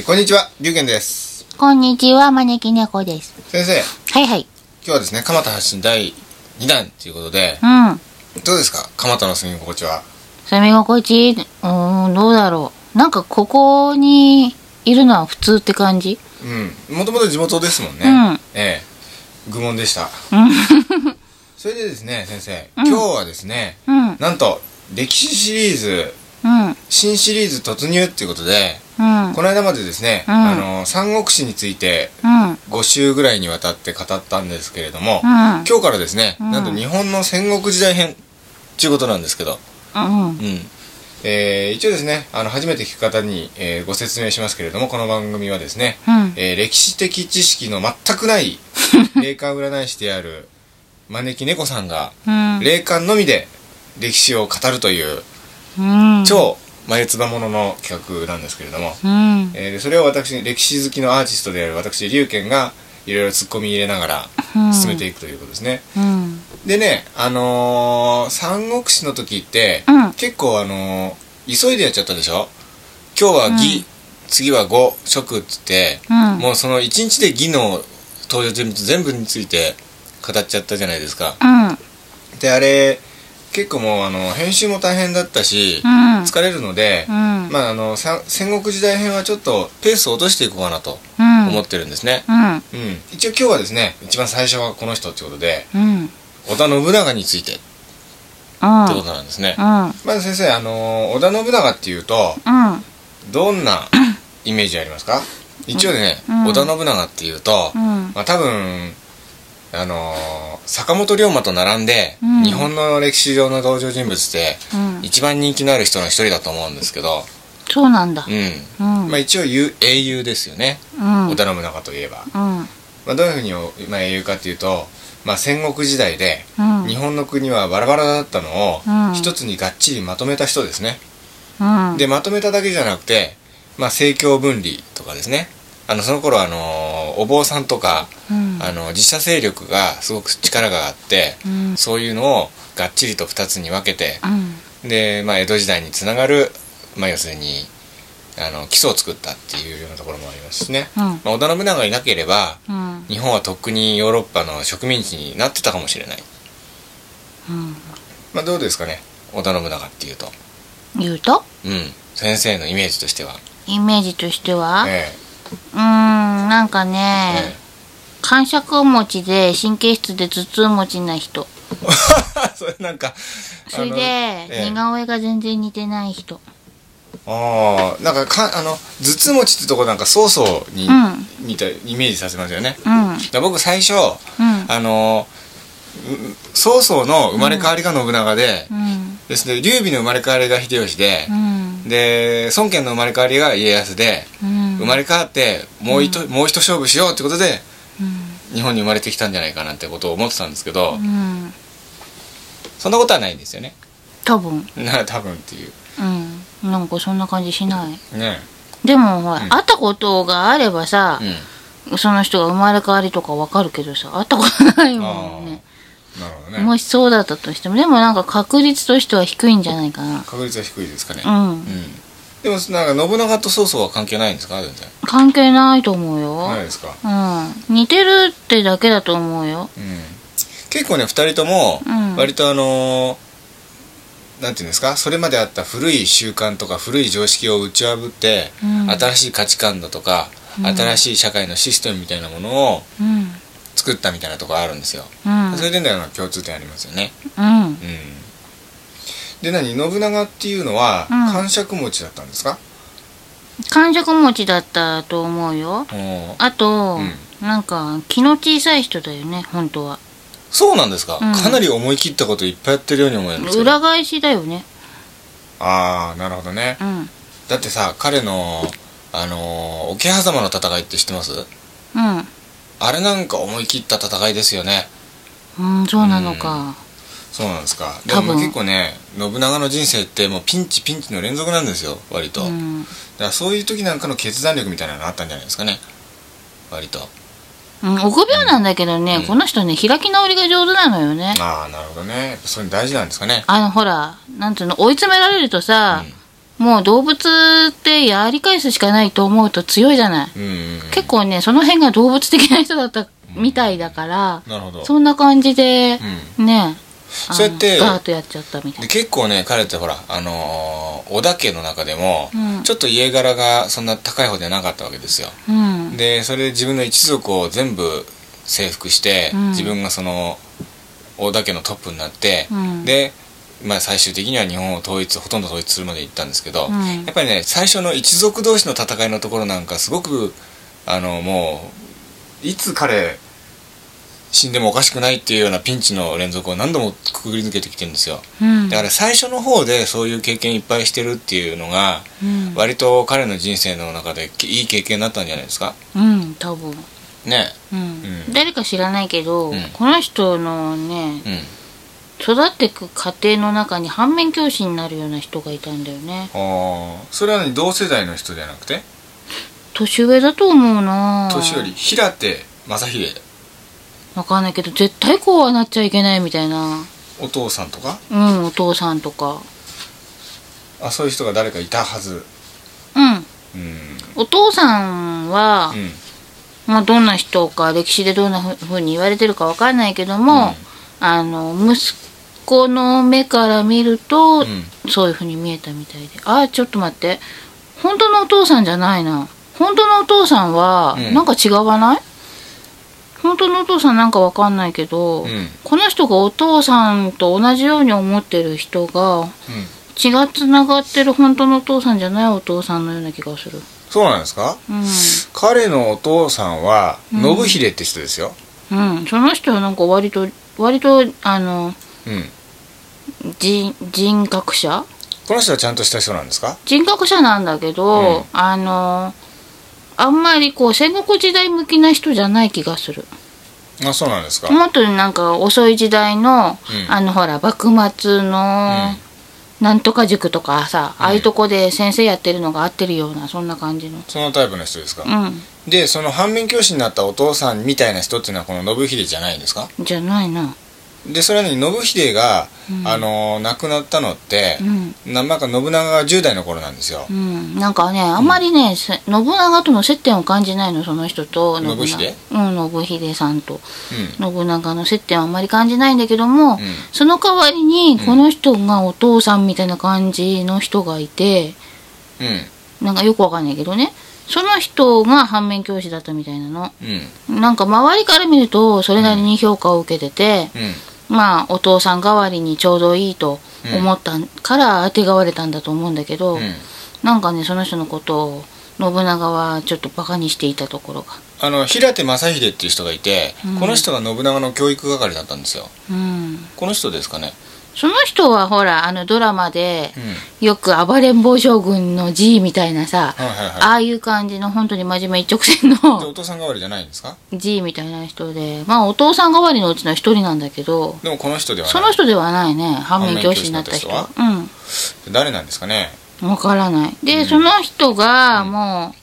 えーこんにちは、龍玄です。こんにちは、招き猫です。先生、はいはい。今日はですね、蒲田発信第2弾ということで、うん。どうですか？蒲田の住み心地は？住み心地、うーん、どうだろう。なんかここにいるのは普通って感じ？うん。もともと地元ですもんね。うんええ愚問でした。それでですね、先生、うん今日はですね、うん、なんと、歴史シリーズ、うん、新シリーズ突入っていうことで、うん、この間までですね、うん。あの、三国志についてうん、5週ぐらいにわたって語ったんですけれども、うん、今日からですね、うん。なんと日本の戦国時代編っていうことなんですけど、うん、うん。えー一応ですねあの初めて聞く方に、えーご説明しますけれどもこの番組はですね、うん、えー歴史的知識の全くない 霊感占い師である招き猫さんがうん、霊感のみで歴史を語るといううん、超眉唾者の企画なんですけれども、うん、えーでそれを私歴史好きのアーティストである私龍賢がいろいろツッコミ入れながらうん。進めていくということですね、うん、でねあのー三国志の時って、うん。結構あのー急いでやっちゃったでしょ？今日は義、うん。次は呉蜀っつって、うん、もうその一日で義の登場人物全部について語っちゃったじゃないですか。うん、であれ結構もうあの編集も大変だったし、うん、疲れるので、うん、まああのさ戦国時代編はちょっとペースを落としていこうかなとうん、思ってるんですね、うん、うん。一応今日はですね一番最初はこの人ってことでうん、織田信長についてってうん、ことなんですね、うん、まず先生あの織田信長っていうとうん、どんなイメージありますか？一応ね、うん。織田信長っていうと、うん、まあ、多分あの坂本龍馬と並んで、うん。日本の歴史上の登場人物ってうん、一番人気のある人の一人だと思うんですけど、そうなんだ。う。ん。うん、まあ、一応英雄ですよね、うん、織田信長といえば、うん、まあ、どういうふうに、まあ、英雄かっていうと、まあ、戦国時代でうん、日本の国はバラバラだったのをうん。一つにがっちりまとめた人ですね、うん、でまとめただけじゃなくて、まあ、政教分離とかですねあのその頃あのお坊さんとかうん、あの自社勢力がすごく力があってうん、そういうのをがっちりと2つに分けてうん、で、まあ、江戸時代につながる、まあ、要するにあの基礎を作ったっていうようなところもありますしね、うん、まあ、織田信長がいなければうん、日本はとっくにヨーロッパの植民地になってたかもしれない、うん、まあ、どうですかね織田信長っていうと。言うと？うん。先生のイメージとしては。イメージとしては、えうーんなんかえね、え感触持ちで神経質で頭痛持ちな人。え それなんかそれで、ええ。似顔絵が全然似てない人。ああなんかかあの頭痛持ちってとこなんか曹操にうん。似たイメージさせますよね。うん。僕最初うん。あのうん曹操の生まれ変わりが信長で、うん。ですね劉備の生まれ変わりが秀吉でう、ん。で孫権の生まれ変わりが家康で、うん。生まれ変わってもう一、もう一勝負しようってことでうん。日本に生まれてきたんじゃないかなってことを思ってたんですけど、うん。そんなことはないんですよね。多分。な多分っていう。うん。なんかそんな感じしない。ね。でもほら、うん会ったことがあればさう、ん。その人が生まれ変わりとかわかるけどさ会ったことないもんね。なるほどね。もしそうだったとしてもでもなんか確率としては低いんじゃないかな。確率は低いですかね。うん。うんでもなんか信長と曹操は関係ないんですか？全然。関係ないと思うよ、ないですか？うん。似てるってだけだと思うよ。うん。結構ね2人ともうん。割とあのーなんていうんですか？それまであった古い習慣とか古い常識を打ち破って、うん。新しい価値観だとか、うん。新しい社会のシステムみたいなものをうん。作ったみたいなところあるんですよ、うん。それでの共通点ありますよね。うん。うんで何？信長っていうのはうん。感触持ちだったんですか、感触持ちだったと思うよ。あと、うなんか気の小さい人だよね本当は。そうなんですか、うん。かなり思い切ったこといっぱいやってるように思えるんですけど。裏返しだよね。ああなるほどね。うん。だってさ彼のあのー桶狭間の戦いって知ってます？うん。あれなんか思い切った戦いですよね。うんそうなのかそうなんですか。でも結構ね信長の人生ってもうピンチピンチの連続なんですよ割と、だかうん、らそういう時なんかの決断力みたいなのあったんじゃないですかね。割と。うん、臆病なんだけどね、うん。この人ね開き直りが上手なのよね。ああなるほどね。やっぱそれ大事なんですかね。あのほらなんつうの追い詰められるとさ、もう動物ってやり返すしかないと思うと強いじゃない。うんうんうん。結構ね、その辺が動物的な人だったみたいだから、なるほど。そんな感じで、ね、あのそうやってガーッとやっちゃったみたいで結構ね彼ってほらあのー織田家の中でも、うん。ちょっと家柄がそんな高い方ではなかったわけですよ。うん。でそれで自分の一族を全部征服して、うん。自分がその織田家のトップになって、うん。で、まあ、最終的には日本を統一ほとんど統一するまで行ったんですけど、うん。やっぱりね最初の一族同士の戦いのところなんかすごくあのもういつ彼死んでもおかしくないっていうようなピンチの連続を何度もくぐり抜けてきてるんですよ。うん。だから最初の方でそういう経験いっぱいしてるっていうのがうん。割と彼の人生の中でいい経験になったんじゃないですか？うん、多分。ね。うん。うん。誰か知らないけど、うん。この人のね、うん。育っていく過程の中に反面教師になるような人がいたんだよね。ああそれはね同世代の人じゃなくて？年上だと思うな。年寄り。平手正秀わかんないけど、絶対こうはなっちゃいけないみたいな。お父さんとか？うん、お父さんとか。あそういう人が誰かいたはず。うん。うん。お父さんは、うん。まあ、どんな人か歴史でどんなふうに言われてるかわかんないけども、うん。あの息子の目から見ると、うん。そういうふうに見えたみたいで。あちょっと待って。本当のお父さんじゃないな。本当のお父さんはうん。なんか違わない、本当のお父さんなんかわかんないけど、うん。この人がお父さんと同じように思ってる人が血がつながってる本当のお父さんじゃないお父さんのような気がする。そうなんですか？うん。彼のお父さんはうん。信秀って人ですよ。うん、その人はなんか割と割とあのうん。人人格者？この人はちゃんとした人なんですか？人格者なんだけど、うん。あのあんまりこう戦国時代向きな人じゃない気がする。あそうなんですか。もっとなんか遅い時代の、うん。あのほら幕末の、なんとか塾とかさ、ああいうとこで先生やってるのが合ってるようなそんな感じの。そのタイプの人ですか？うん。でその反面教師になったお父さんみたいな人っていうのはこの信秀じゃないんですか？じゃないなでそれはね信秀が、うん。あの亡くなったのってう、ん。ななんか信長が10代の頃なんですよ、うん、なんかねあんまりね、せ信長との接点を感じないのその人と。信秀？うん信秀さんと。うん。信長の接点はあんまり感じないんだけども、うん。その代わりにこの人がお父さんみたいな感じの人がいてうん。なんかよくわかんないけどね。その人が反面教師だったみたいなの。うん。なんか周りから見るとそれなりに評価を受けてて、うんまあお父さん代わりにちょうどいいと思ったからあてがわれたんだと思うんだけど、うん。なんかねその人のことを信長はちょっとバカにしていたところが。あの平手正秀っていう人がいて、うん。この人が信長の教育係だったんですよ。うん。この人ですかねその人はほらあのドラマでうん。よく暴れん坊将軍の G みたいなさ、はいはいはい。ああいう感じの本当に真面目一直線でのお父さん代わりじゃないんですか？G みたいな人でまあお父さん代わりのうちの一人なんだけどでもこの人ではない。その人ではないね。反面教師になった人。反は。うん。誰なんですかね？わからない。で、うん。その人がも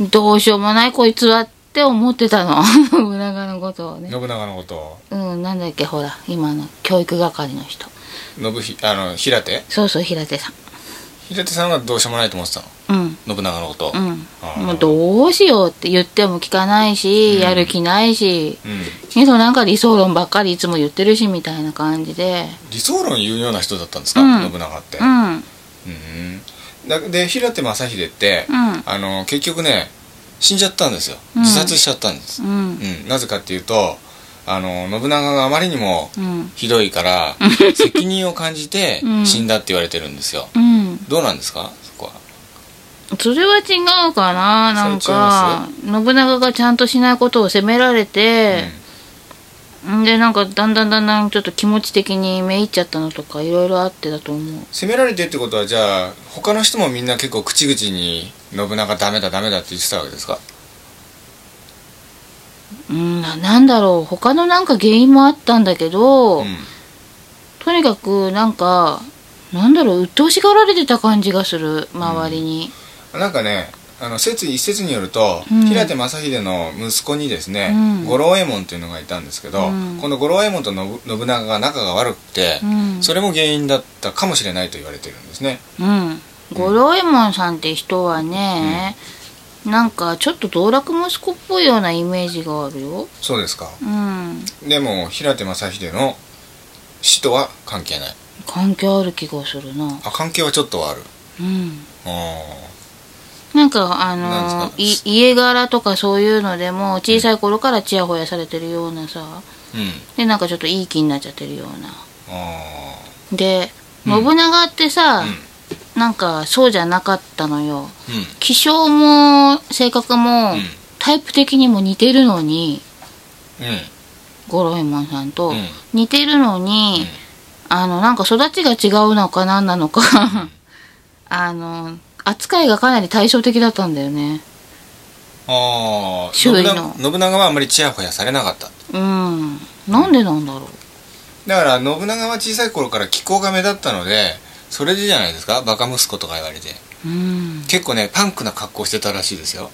うどうしようもないこいつはって思ってたの。信長のことをね。信長のことを。うんなんだっけほら今の教育係の人信ひあの平手？そうそう平手さん。平手さんはどうしようもないと思ってたの？うん。信長のこと。を、うん。もうどうしようって言っても聞かないし、うん。やる気ないしうん。けどなんか理想論ばっかりいつも言ってるしみたいな感じで。理想論言うような人だったんですか、うん。信長って。うん。うんだで平手正秀って、うん。あの結局ね死んじゃったんですよ。うん自殺しちゃったんです、うん。うん。なぜかっていうとあの信長があまりにもうん。ひどいから 責任を感じてうん。死んだって言われてるんですよ、うん。どうなんですか？そこは。それは違うかななんか。信長がちゃんとしないことを責められて、ん。でなんかだんだんだんだんちょっと気持ち的にめいっちゃったのとかいろいろあってだと思う。責められてってことはじゃあ他の人もみんな結構口々に信長ダメだダメだって言ってたわけですか？うんななんだろう。他のなんか原因もあったんだけど、うん。とにかくなんかなんだろう鬱陶しがられてた感じがする。周りに。なんかねあの説一説によると、うん。平手正秀の息子にですね、うん。五郎右衛門っていうのがいたんですけど、うん。この五郎右衛門と信信長が仲が悪くて、うん。それも原因だったかもしれないと言われてるんですね。うん。五郎右衛門さんって人はね、なんかちょっと道楽息子っぽいようなイメージがあるよ。そうですか。うん。でも平手正秀の死とは関係ない。関係ある気がするな。あ関係はちょっとはある。うん。あなんかあのい家柄とかそういうのでも小さい頃からちやほやされてるようなさ。ーうん。でなんかちょっといい気になっちゃってるような。あでうん信長ってさ、うんなんかそうじゃなかったのよ。気性も性格も、うん。タイプ的にも似てるのにうん。五郎右衛門さんと、うん。似てるのに、あのなんか育ちが違うのか何なのか あの扱いがかなり対照的だったんだよね。ああ周囲の。信長信長はあんまりちやほやされなかった。うん。なんでなんだろう。だから信長は小さい頃から気候が目立ったのでそれでじゃないですか？バカ息子とか言われて。うん。結構ねパンクな格好してたらしいですよ、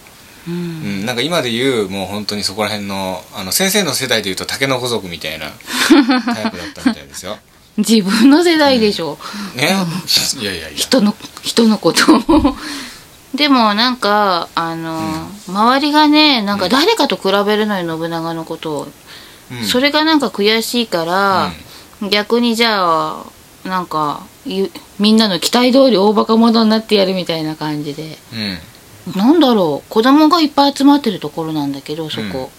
ううんん、なんか今で言うもう本当にそこら辺のあの先生の世代で言うと竹の子族みたいな タイプだったみたいですよ。自分の世代でしょ、ね？いやいやいや。人の人のこと。でもなんかあの、周りがねなんか誰かと比べるのよ信長のことを、うん。それがなんか悔しいから、逆にじゃあなんかゆみんなの期待通り大バカ者になってやるみたいな感じで。うん。なんだろう。子供がいっぱい集まってるところなんだけどそこ、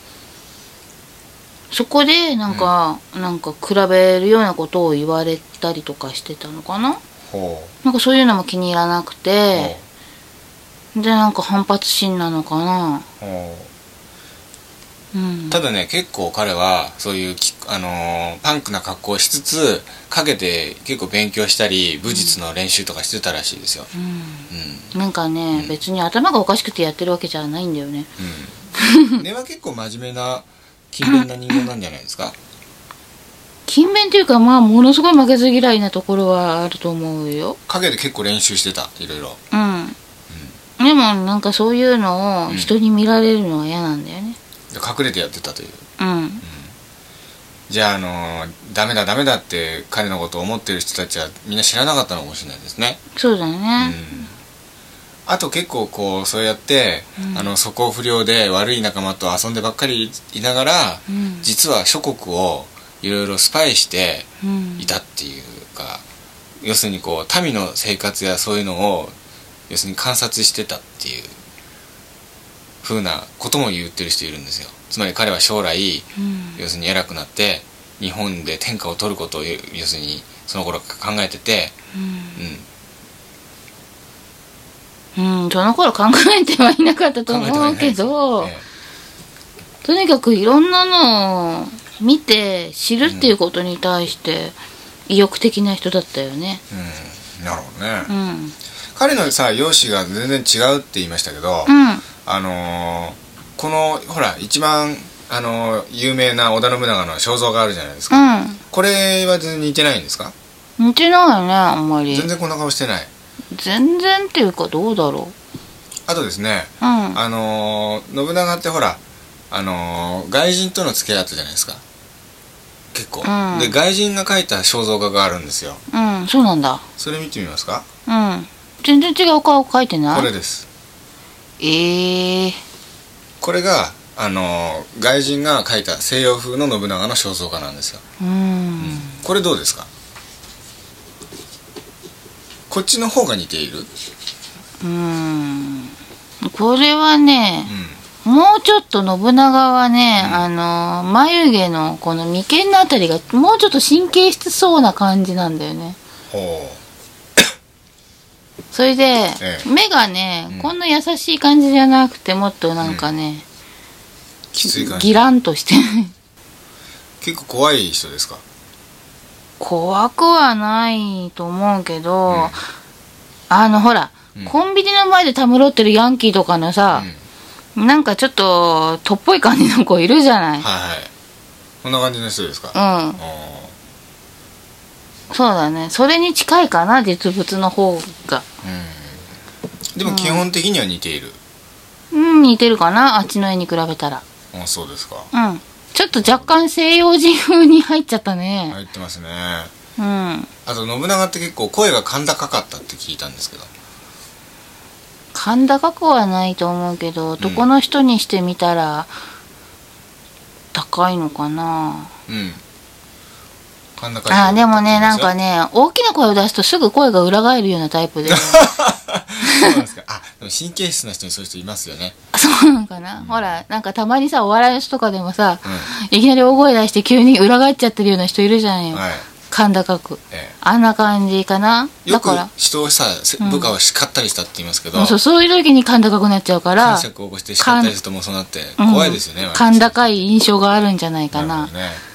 そこでなんか、なんか比べるようなことを言われたりとかしてたのかな？ほなんかそういうのも気に入らなくう。て、でなんか反発心なのかな？ただね結構彼はそういうき、あのーパンクな格好をしつつかけて結構勉強したり武術の練習とかしてたらしいですよ、うん。なんかね、別に頭がおかしくてやってるわけじゃないんだよね。うん、根は結構真面目な勤勉な人間なんじゃないですか？勤勉っていうかまあものすごい負けず嫌いなところはあると思うよ。影で結構練習してたいろいろ。うん、でもなんかそういうのを人に見られるのは嫌なんだよね。で隠れてやってたという。うん。じゃあ、あのーダメだダメだって彼のことを思ってる人たちはみんな知らなかったのかもしれないですね、そうだうね。ん、あと結構こうそうやって、うん。あの素行不良で悪い仲間と遊んでばっかりいながら、うん。実は諸国をいろいろスパイしてうん。いたっていうか要するにこう民の生活やそういうのを要するに観察してたっていう風なことも言ってる人いるんですよ。つまり彼は将来うん。要するに偉くなって日本で天下を取ることを要するにその頃考えてて、うん、うん、その頃考えてはいなかったと思うないですど、えとにかくいろんなのを見て知るっていうことに対して意欲的な人だったよね。えうん、なるほどね、うん。彼のさ容姿が全然違うって言いましたけど、うん。あのーこのほら一番、あのー有名な織田信長の肖像があるじゃないですか、うこれは全然似てないんですか？ん。似てないよね、あんまり。全然こんな顔してない全然っていうかどうだろあとですねう。うん。あのー信長ってほらあのー外人との付き合いあったじゃないですか結構、うんで外人が描いた肖像画があるんですようん、そうなんだ。それ見てみますか？うん。全然違う顔描いてない？これですええー。これがあのー外人が描いた西洋風の信長の肖像画なんですようん。これどうですか？こっちの方が似ている？うん。これはねう、んもうちょっと信長はね、あの、眉毛のこの眉間のあたりがもうちょっと神経質そうな感じなんだよね。ほそれで、ええ。目がね、うん。こんな優しい感じじゃなくて、もっとなんかね、うきつい感じ。ギランとして、結構怖い人ですか？怖くはないと思うけど、うん。あの、ほら、うん。コンビニの前でたむろってるヤンキーとかのさう、ん。なんかちょっと、とっぽい感じの子いるじゃない。はいはい。こんな感じの人ですか？うん。あそうだね。それに近いかな、実物の方が。ーうんでも基本的には似ている、うん、似てるかな、あっちの絵に比べたら。あそうですかうん。ちょっと若干西洋人風に入っちゃったね。入ってますねうん。あと信長って結構声が甲高かったって聞いたんですけど甲高くはないと思うけど男の人にしてみたら高いのかな、うん甲高いあーでもねなんかねね大きな声を出すとすぐ声が裏返るようなタイプで。そうなんですか。あでも神経質な人にそういう人いますよね。そうなのかな、ほらなんかたまにさお笑いの人とかでもさういきなり大声出して急に裏返っちゃってるような人いるじゃんよ、んはい。甲高く。えあんな感じかな？だから。人をさ部下を叱ったりしたって言いますけど。そうそういう時に甲高くなっちゃうから感触を起こして叱ったりするともうそうなってうん。怖いですよね甲高い印象があるんじゃないかな。ね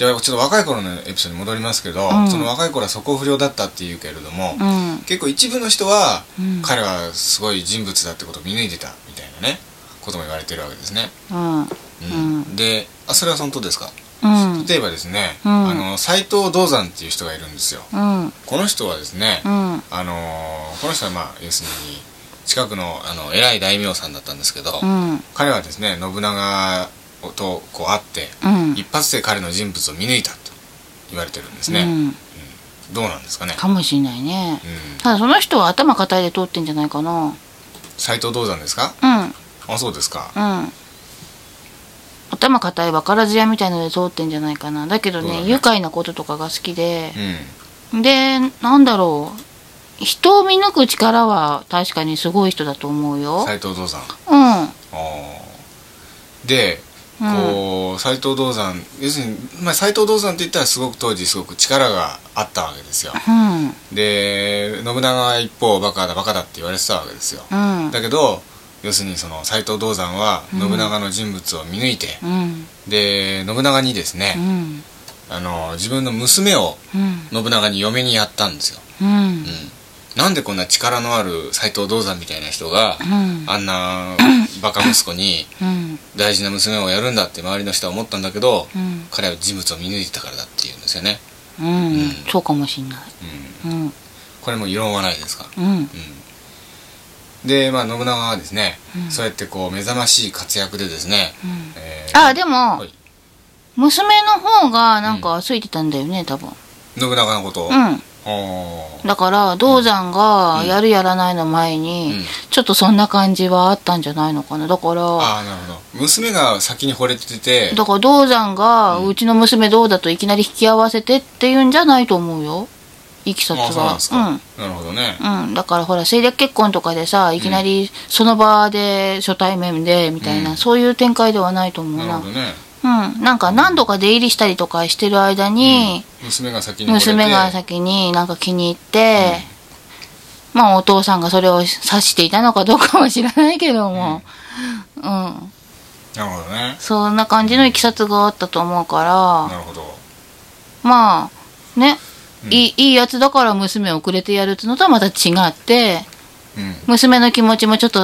じゃあちょっと若い頃のエピソードに戻りますけど、うん。その若い頃は素行不良だったっていうけれども、うん。結構一部の人は、うん。彼はすごい人物だってことを見抜いてたみたいなねことも言われてるわけですね、うん。であそれは本当ですか？うん。例えばですね、うん。あの斎藤道山っていう人がいるんですよ。うん。この人はですね、うん。あのーこの人はまあ要するに近くのあの偉い大名さんだったんですけど、うん。彼はですね信長とこう会って、うん。一発で彼の人物を見抜いたと言われてるんですね、うん。どうなんですかね。かもしんないね。うん。ただその人は頭固いで通ってんじゃないかな。斎藤道山ですか？うん。あそうですか。うん。頭固い分からず屋みたいので通ってんじゃないかな。だけどねね愉快なこととかが好きで。うん。でなんだろう。人を見抜く力は確かにすごい人だと思うよ。斎藤道山うん。あー。でうんこう斎藤道山要するに、まあ、斎藤道山って言ったらすごく当時すごく力があったわけですよ。うん。で信長は一方バカだバカだって言われてたわけですよ。うん。だけど要するにその斎藤道山はうん。信長の人物を見抜いて、うん。で信長にですうね、ん。あの自分の娘をうん。信長に嫁にやったんですよ、うん。うん、なんでこんな力のある斎藤道山みたいな人が、うん。あんな バカ息子にうん。大事な娘をやるんだって周りの人は思ったんだけど、うん。彼は人物を見抜いてたからだっていうんですよね、うん。うん。そうかもしんない。うん、うん。これも異論はないですか、うん。うん、でまあ信長はですね、うん。そうやってこう目覚ましい活躍でですね、うん。えーあでもはい。娘の方がなんかついてたんだよね多分。信長のことを、うんだから銅山がやるやらないの前に、うん。ちょっとそんな感じはあったんじゃないのかなだから。ああなるほど。娘が先に惚れてて。だから銅山が、ううんちの娘どうだといきなり引き合わせてっていうんじゃないと思うよ。いきさつああそうなんなるほどね。うん、うん、だからほら政略結婚とかでさいきなりその場で初対面でみたいな、うん。そういう展開ではないと思うな。なるほどねうん。なんか何度か出入りしたりとかしてる間に、娘が先に惚れて。娘が先になんか気に入って、まあお父さんがそれを指していたのかどうかは知らないけども、うん、なるほどね。そんな感じのいきさつがあったと思うから、なるほど。まあね、うん。いいいいやつだから娘をくれてやるっていうのとはまた違って。うん娘の気持ちもちょっと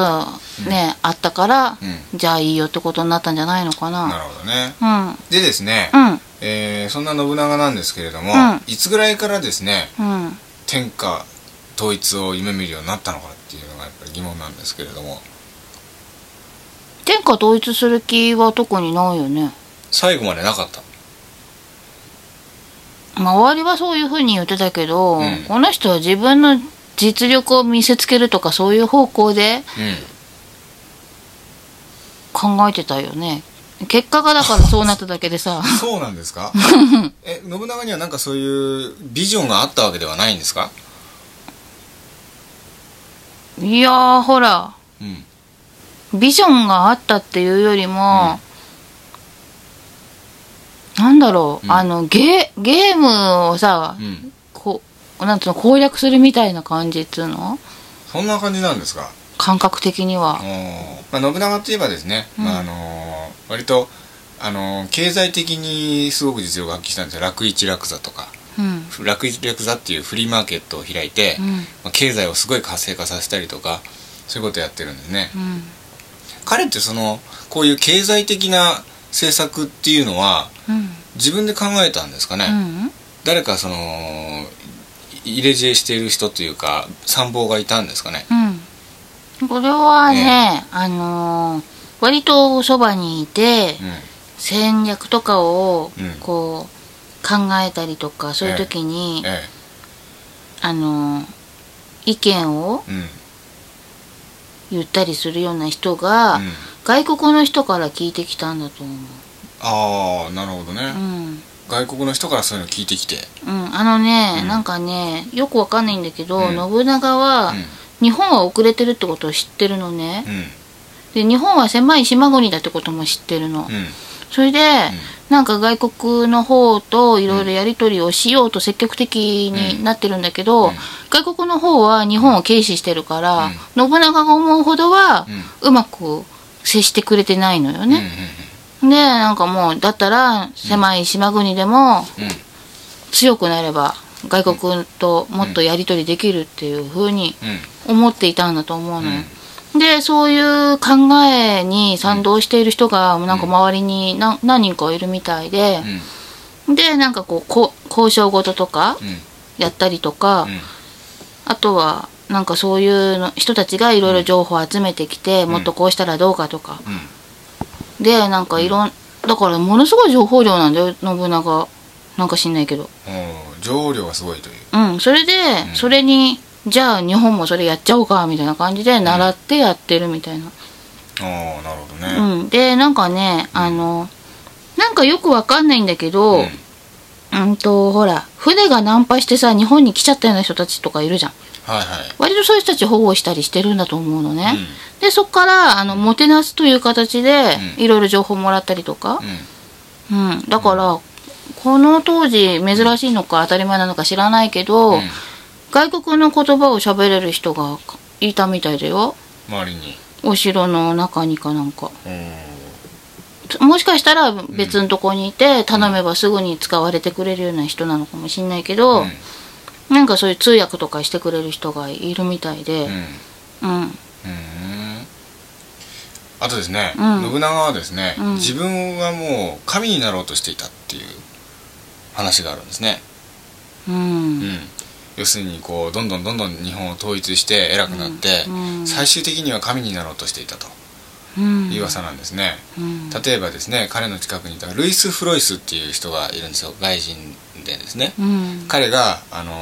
ね、あったから、うじゃあいいよってことになったんじゃないのかな。なるほどね。うん。でですね、うん。えーそんな信長なんですけれども、うん。いつぐらいからですねうん。天下統一を夢見るようになったのかっていうのがやっぱり疑問なんですけれども。天下統一する気は特にないよね。最後までなかった。まあ、周りはそういうふうに言ってたけど、うん。この人は自分の実力を見せつけるとかそういう方向でうん。考えてたよね。結果がだからそうなっただけでさ。そうなんですか？え信長にはなんかそういうビジョンがあったわけではないんですか？いやーほら。うん。ビジョンがあったっていうよりも、なんだろう、うん。あのゲゲームをさ、うんなんつうの攻略するみたいな感じっつうの？そんな感じなんですか？感覚的には。まあ、信長といえばですね、うん。まああのー割と、あのー経済的にすごく実力を発揮したんですよ。楽一楽座とか。うん。楽一楽座っていうフリーマーケットを開いて、うん。まあ、経済をすごい活性化させたりとかそういうことをやってるんですね。うん。彼ってそのこういう経済的な政策っていうのはうん。自分で考えたんですかね、うん。誰かそのい入れ知恵している人というか参謀がいたんですかね。うん。これはね、あのー割とそばにいてうん。戦略とかをうん。こう考えたりとかそういう時に、えあのー意見を言ったりするような人が、うん。外国の人から聞いてきたんだと思う。ああなるほどね、うん外国の人からそういうの聞いてきて。うん、あのね、うん。なんかねよくわかんないんだけど、うん。信長は、うん。日本は遅れてるってことを知ってるのね、うん。で日本は狭い島国だってことも知ってるの、うん。それで、なんか外国の方といろいろやり取りをしようと積極的になってるんだけど、うん。外国の方は日本を軽視してるから、信長が思うほどはうまく接してくれてないのようんね、でなんかもうだったら狭い島国でも強くなれば外国ともっとやり取りできるっていうふうにうん。思っていたんだと思うのよ。でそういう考えに賛同している人がなんか周りに何何人かいるみたいで、でなんかこうこ交渉事とかやったりとか、うん。あとはなんかそういうの人たちがいろいろ情報を集めてきて、ん。もっとこうしたらどうかとか、うんでなんかいろんだからものすごい情報量なんだよ信長。なんか知んないけど。おー情報量がすごいという。うんそれで、それにじゃあ日本もそれやっちゃおうかみたいな感じで習ってやってるみたいな、ああなるほどね。うん、でなんかねあのなんかよくわかんないんだけど、うんうんとほら船が難破してさ日本に来ちゃったような人たちとかいるじゃん。はいはい。割とそういう人たち保護したりしてるんだと思うのね、うでそっからあのもてなすという形でうん。いろいろ情報もらったりとか、うん。うん、だから、この当時珍しいのか当たり前なのか知らないけど、うん。外国の言葉を喋れる人がいたみたいだよ。周りに。お城の中にかなんか。おーもしかしたら別のとこにいて頼めばすぐに使われてくれるような人なのかもしんないけど、うん。なんかそういう通訳とかしてくれる人がいるみたいでうん。うん。うん。あとですね、うん。信長はですね、うん。自分はもう神になろうとしていたっていう話があるんですね、うん。うん、要するにこうどんどんどんどん日本を統一して偉くなって、うん。最終的には神になろうとしていたと。うんいう噂なんですね、うん。例えばですね彼の近くにいたルイス・フロイスっていう人がいるんですよ。外人でですね、うん。彼が、あの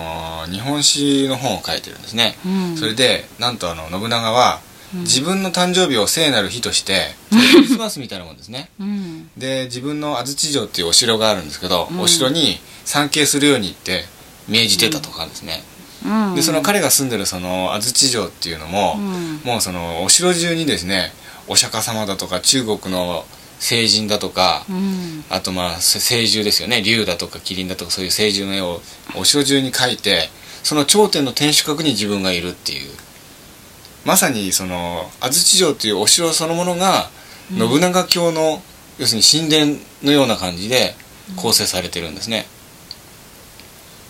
ー日本史の本を書いてるんですね、うん。それでなんとあの信長はうん。自分の誕生日を聖なる日としてクリスマスみたいなもんですね。うん。で自分の安土城っていうお城があるんですけど、うん。お城に参詣するようにって命じてたとかですね、うん。でその彼が住んでるその安土城っていうのも、うん。もうそのお城中にですねお釈迦様だとか中国の聖人だとか、うん。あとまあせ聖獣ですよね竜だとか麒麟だとかそういう聖獣の絵をお城中に描いてその頂点の天守閣に自分がいるっていう。まさにその安土城っていうお城そのものが信長教の、要するに神殿のような感じで構成されてるんですね、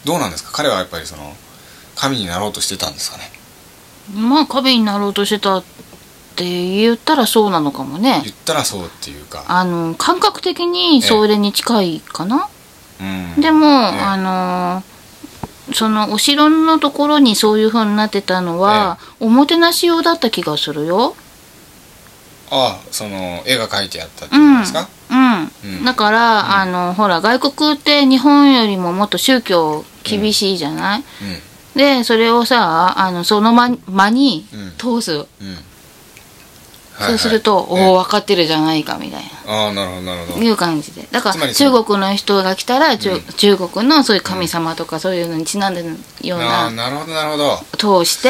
どうなんですか？彼はやっぱりその神になろうとしてたんですかね？まあ神になろうとしてたって言ったらそうなのかもね。言ったらそうっていうか。あの感覚的にそれに近いかな、うん。でも、あのそのお城のところにそういう風になってたのは、おもてなし用だった気がするよ。ああその絵が描いてあったってことですか、うん、うん。だから、あのほら外国って日本よりももっと宗教厳しいじゃない、うん。でそれをさあのその間間にうん。通す、うんそうすると、おお分かってるじゃないかみたいああなるほどなるほど。ないう感じで。だから中国の人が来たら、中国のそういう神様とかそういうのにちなんでるようああななるほどなるほど。通して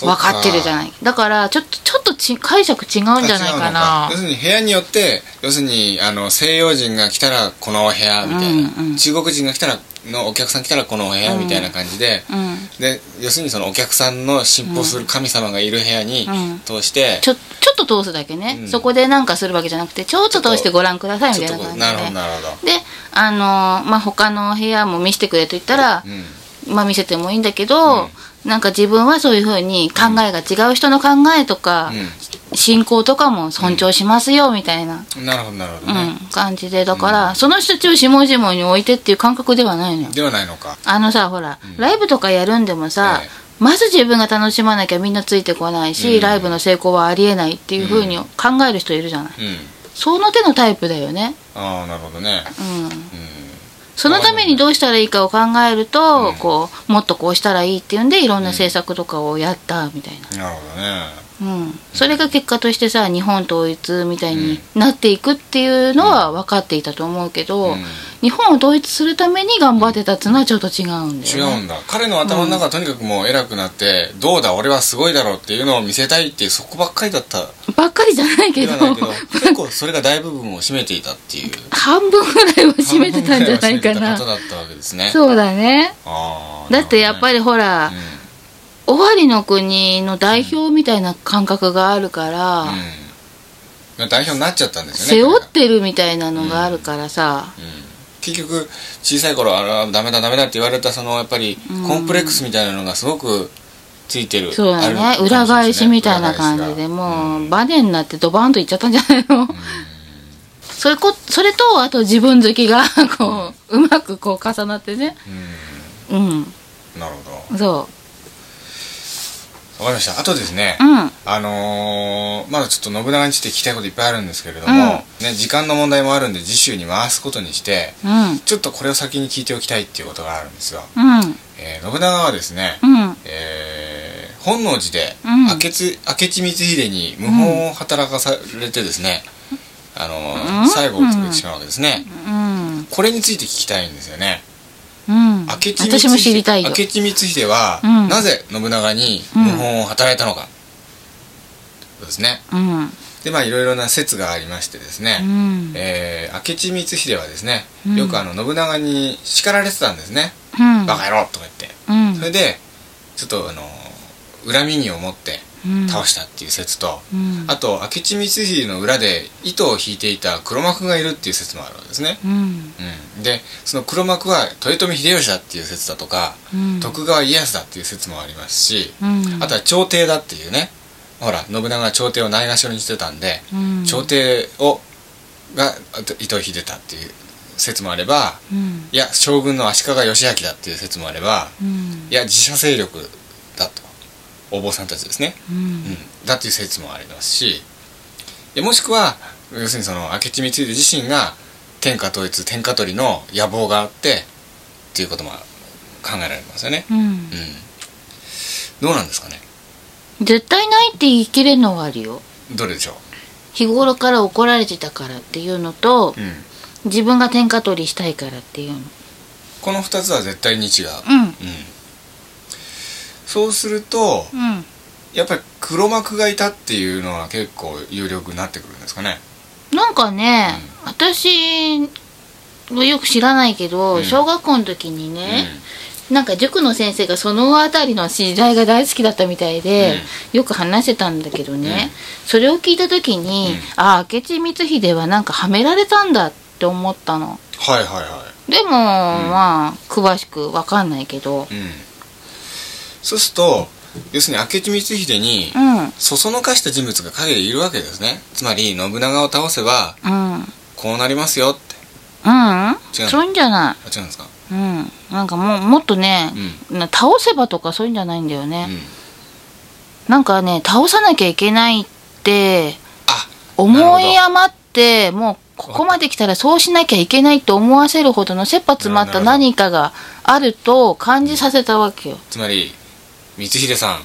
分かってるじゃない。だからちょっとちょっとち解釈違うんじゃないかな。要するに部屋によって要するにあの西洋人が来たらこのお部屋みたいな、うんうん。中国人が来たらのお客さん来たらこのお部屋みたいな感じで、うん。で要するにそのお客さんの信奉する神様がいる部屋にうん。通して、ちょちょっと通すだけね、うん。そこでなんかするわけじゃなくてちょっと通してご覧くださいみたいな感じでとこうなるほどなるほであのまあ他の部屋も見せてくれと言ったらど、うん。まあ見せてもいいんだけど、なんか自分はそういうふうに考えが違う人の考えとか、信仰とかも尊重しますよみたいな、うん、なるほどなるほうんどね、感じでだから、その人たちを下々に置いてっていう感覚ではないのよ。ではないのか。あのさほら、ライブとかやるんでもさ、えまず自分が楽しまなきゃみんなついてこないし、うん。ライブの成功はありえないっていうふうに考える人いるじゃない、うん。その手のタイプだよね。ああなるほどね。うん。うん。そのためにどうしたらいいかを考えると、うん。こうもっとこうしたらいいっていうんでいろんな政策とかをやったみたいな、なるほどねうん、それが結果としてさ日本統一みたいになっていくっていうのは分かっていたと思うけど、うん。日本を統一するために頑張ってたっていうのはちょっと違うんだ違よね。うん。だ彼の頭の中はとにかくもう偉くなって、どうだ俺はすごいだろうっていうのを見せたいっていうそこばっかりだったばっかりじゃないけど結構それが大部分を占めていたっていう半分ぐらいは占めてたん。じゃないかなだったわけですねそうだねだってやっぱりほら、尾張の国の代表みたいな感覚があるから、うん、うん、代表になっちゃったんですよね背負ってるみたいなのがあるからさ、うん。結局小さい頃あらダメだダメだって言われたそのやっぱりうん。コンプレックスみたいなのがすごくついてる、そうだあるね。裏返しみたいな感じでもう、バネになってドバーンといっちゃったんじゃないの、それこそれとあと自分好きがこううまくこう重なってね。うん。うん。なるほど。そわかりました。あとですね、ううん。あのーまだちょっと信長について聞きたいこといっぱいあるんですけれども、ね、時間の問題もあるんで次週に回すことにしてうん。ちょっとこれを先に聞いておきたいっていうことがあるんですよ、うん。えー信長はですね、うん。えー本能寺でうん。明智,、明智光秀に謀反を働かされてですね、あのーうん。最後を作ってしまうわけですね、うん。これについて聞きたいんですよね。うん明智光秀。私も知りたいよ。明智光秀は、うん。なぜ信長に謀反を働いたのか、そうですね。うん。でまあいろいろな説がありましてですね、うん。えー明智光秀はですね、うん。よくあの信長に叱られてたんですね、うんバカ野郎とか言って。うん。それでちょっとあの恨みに思ってうん倒したっていう説と、うん。あと明智光秀の裏で糸を引いていた黒幕がいるっていう説もあるわけですね、うん。うん、でその黒幕は豊臣秀吉だっていう説だとか、うん。徳川家康だっていう説もありますし、うん。あとは朝廷だっていうねほら信長は朝廷をないがしろにしてたんで、うん。朝廷をが糸を引いてたっていう説もあればうん。いや将軍の足利義昭だっていう説もあればうん。いや自社勢力だとお坊さんたちですね、ううん。ん、だっていう説もありますしいやもしくは要するにその明智光秀自身が天下統一天下取りの野望があってっていうことも考えられますよね。うん。うん。どうなんですかね？絶対ないって言い切れるのはあるよ。どれでしょ日頃から怒られてたからっていうのとう、うん、自分が天下取りしたいからっていうの。この2つは絶対に違う、うん。うん、そうするとうん。やっぱり黒幕がいたっていうのは結構有力になってくるんですかね。なんかね、私はよく知らないけど、うん。小学校の時にね、なんか塾の先生がそのあたりの時代が大好きだったみたいで、よく話してたんだけどね、うん。それを聞いた時に、うん。ああ明智光秀はなんかはめられたんだって思ったの。はいはいはでも、まあ詳しくわかんないけどい、うん、そうすると要するに明智光秀にうん。うんそそのかした人物が陰でいるわけですね。つまり信長を倒せばうん。こうなりますよって。うん。違うそういうんじゃない。あ違うんですか？うん。なんかもうもっとね、な倒せばとかそういうんじゃないんだよね、うん。なんかね倒さなきゃいけないってあ思い余ってもうここまで来たらそうしなきゃいけないと思わせるほどの切羽詰まった何かがあると感じさせたわけよ。つまり光秀さん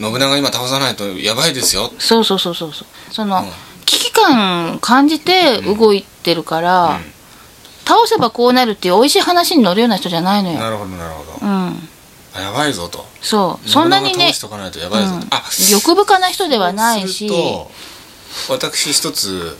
信長今倒さないとやばいですよ。そうそうそうそうそう。その、うん。危機感感じて動いてるから、うん。倒せばこうなるっていう美味しい話に乗るような人じゃないのよ。なるほどなるほど。うん。あやばいぞと。そう。そんなにね欲深な人ではないし。そうすると私一つ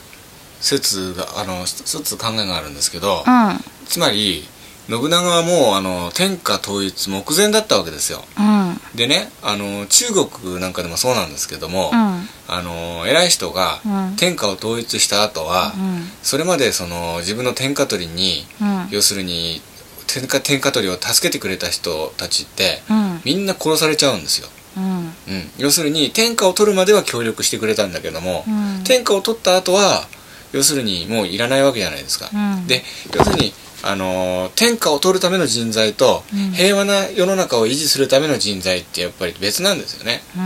説があの一つ考えがあるんですけど、うん。つまり信長はもうあの天下統一目前だったわけですよ。うん。でねあの中国なんかでもそうなんですけども、うん。あの偉い人がうん。天下を統一した後は、うん。それまでその自分の天下取りにうん。要するに天下天下取りを助けてくれた人たちってうん。みんな殺されちゃうんですよ、うん。うん、要するに天下を取るまでは協力してくれたんだけども、うん。天下を取った後は要するにもういらないわけじゃないですか、うん。で要するにあのー天下を取るための人材と、うん。平和な世の中を維持するための人材ってやっぱり別なんですよね。う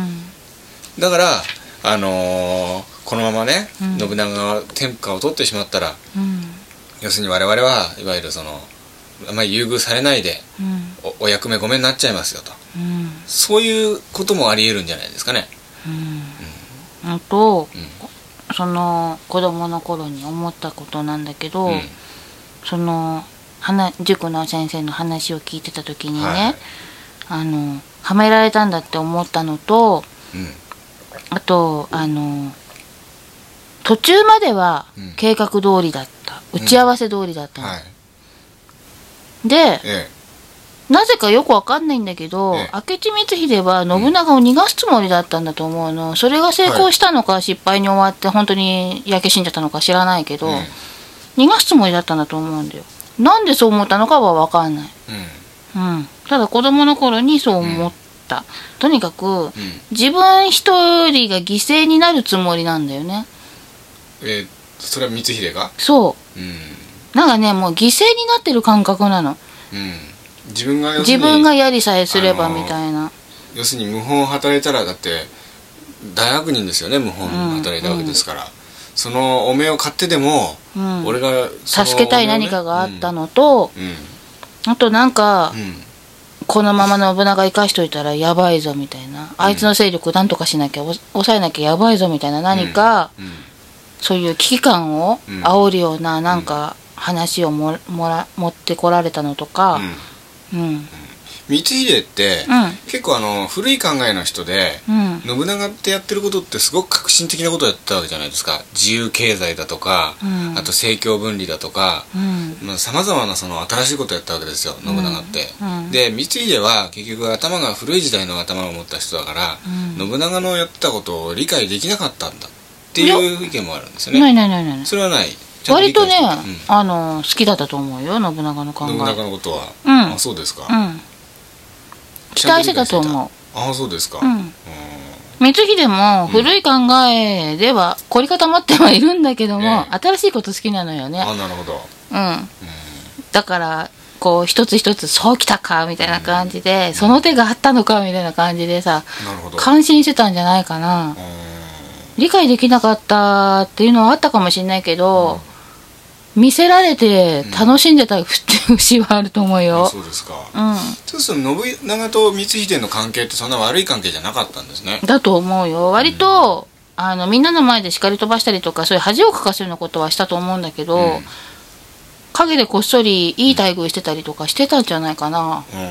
ん。だからあのーこのままね、うん。信長が天下を取ってしまったらうん。要するに我々はいわゆるそのあまり優遇されないでうん。おお役目ごめんになっちゃいますよと。うん。そういうこともあり得るんじゃないですかね。うん。うん。とうん。その子供の頃に思ったことなんだけど、うんその話塾の先生の話を聞いてた時にね、はい。あのはめられたんだって思ったのとうん。あとあの途中まではうん。計画通りだった、打ち合わせ通りだったの、はい。でえ。なぜかよくわかんないんだけど、ええ。明智光秀は信長を逃がすつもりだったんだと思うの。それが成功したのか、失敗に終わって本当に焼け死んじゃったのか知らないけど、うん逃がすつもりだったんだと思うんだよ。なんでそう思ったのかはわかんない、うん。うん、ただ子供の頃にそう思った、とにかくうん。自分一人が犠牲になるつもりなんだよね。えーそれは光秀が？そう。ん。うなんかねもう犠牲になってる感覚なの。うん。自分が自分がやりさえすればみたいな、要するに謀反を働いたらだって大悪人ですよね謀反を働いたわけですから、そのお面を買ってでも、うん。俺がその助けたい何かがあったのと、うん。あとなんか、このまま信長生かしといたらやばいぞみたいな、あいつの勢力なんとかしなきゃお抑えなきゃやばいぞみたいな何か、うん。そういう危機感をうん。煽るようななんか話をももら持ってこられたのとか。うん光秀って、うん。結構あの古い考えの人でうん。信長ってやってることってすごく革新的なことをやってたわけじゃないですか。自由経済だとか、うん。あと政教分離だとかうん。さまざ、まなその新しいことをやったわけですよ信長って、うん。で光秀は結局頭が古い時代の頭を持った人だから、うん。信長のやってたことを理解できなかったんだっていう意見もあるんですよね。ないないないないそれはない。割とねあの好きだったと思うよ信長の考え。うん、信長のことは、うん。あそうですか、うん期待してたと思う。ああそうですか、うん。光秀も古い考えでは凝り固まってはいるんだけども、ええ。新しいこと好きなのよね。あなるほど。うん。だからこう一つ一つそうきたかみたいな感じで、その手があったのかみたいな感じでさ感心してたんじゃないかな。うん。理解できなかったっていうのはあったかもしれないけど、見せられて楽しんでた節はあると思うあよそうですか。うん。そうすると信長と光秀の関係ってそんな悪い関係じゃなかったんですね。だと思うよ。割と、あのみんなの前で叱り飛ばしたりとかそういう恥をかかすようなことはしたと思うんだけど、うん。陰でこっそりいい待遇してたりとかしてたんじゃないかな、うん。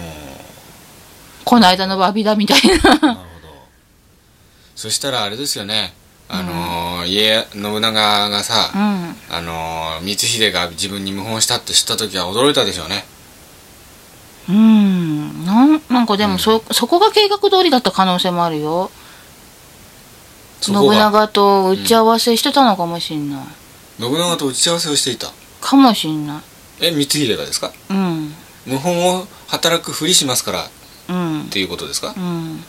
この間の詫びだみたいな。なるほど。そしたらあれですよねあのー家信長がさ、うん。あのー光秀が自分に謀反したって知った時は驚いたでしょうね。うん。なんなんかでもそ,、そこが計画通りだった可能性もあるよ。信長と打ち合わせしてたのかもしんない、信長と打ち合わせをしていた。かもしんない。え光秀がですか？うん。謀反を働くふりしますから。っうん。ていうことですか？うん。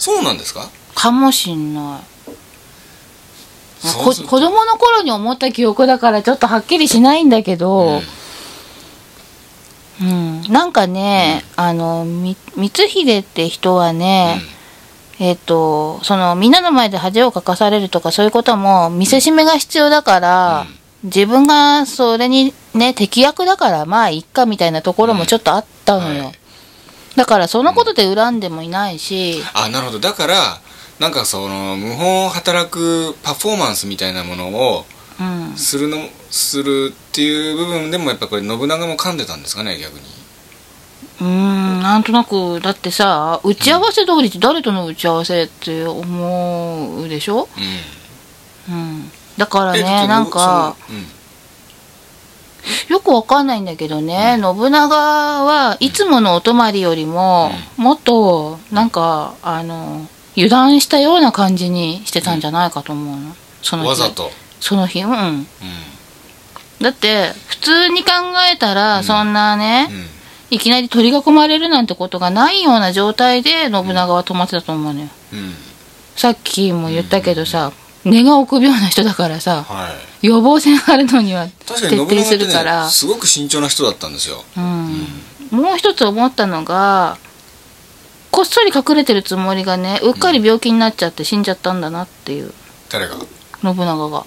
そうなんですか？かもしんない子供の頃に思った記憶だからちょっとはっきりしないんだけど、うん。なんかね、あのみ光秀って人はね、えっ、とそのみんなの前で恥をかかされるとかそういうことも見せしめが必要だから、自分がそれにね敵役だからまあいっかみたいなところもちょっとあったのよ、はい。だからそのことで恨んでもいないし、あなるほど。だからなんかその謀反を働くパフォーマンスみたいなものをうん、するのするっていう部分でもやっぱこれ信長も噛んでたんですかね逆に。うーんなんとなく。だってさ打ち合わせ通りって誰との打ち合わせって思うでしょ、うん。うん、だからねなんかうん。よくわかんないんだけどね、信長はいつものお泊まりよりも、もっとなんかあの油断したような感じにしてたんじゃないかと思うの。その日。わざと、その日。うんうん。だって普通に考えたらそんなね、うん。いきなり鳥が囲まれるなんてことがないような状態で信長は泊まってたと思うのよ。うん。さっきも言ったけどさ、根が臆病な人だからさはい。予防線張るのには徹確かに信長底すってねるから、すごく慎重な人だったんですよ。うん、もう一つ思ったのがこっそり隠れてるつもりがねうっかり病気になっちゃって死んじゃったんだなっていう。誰が？信長が。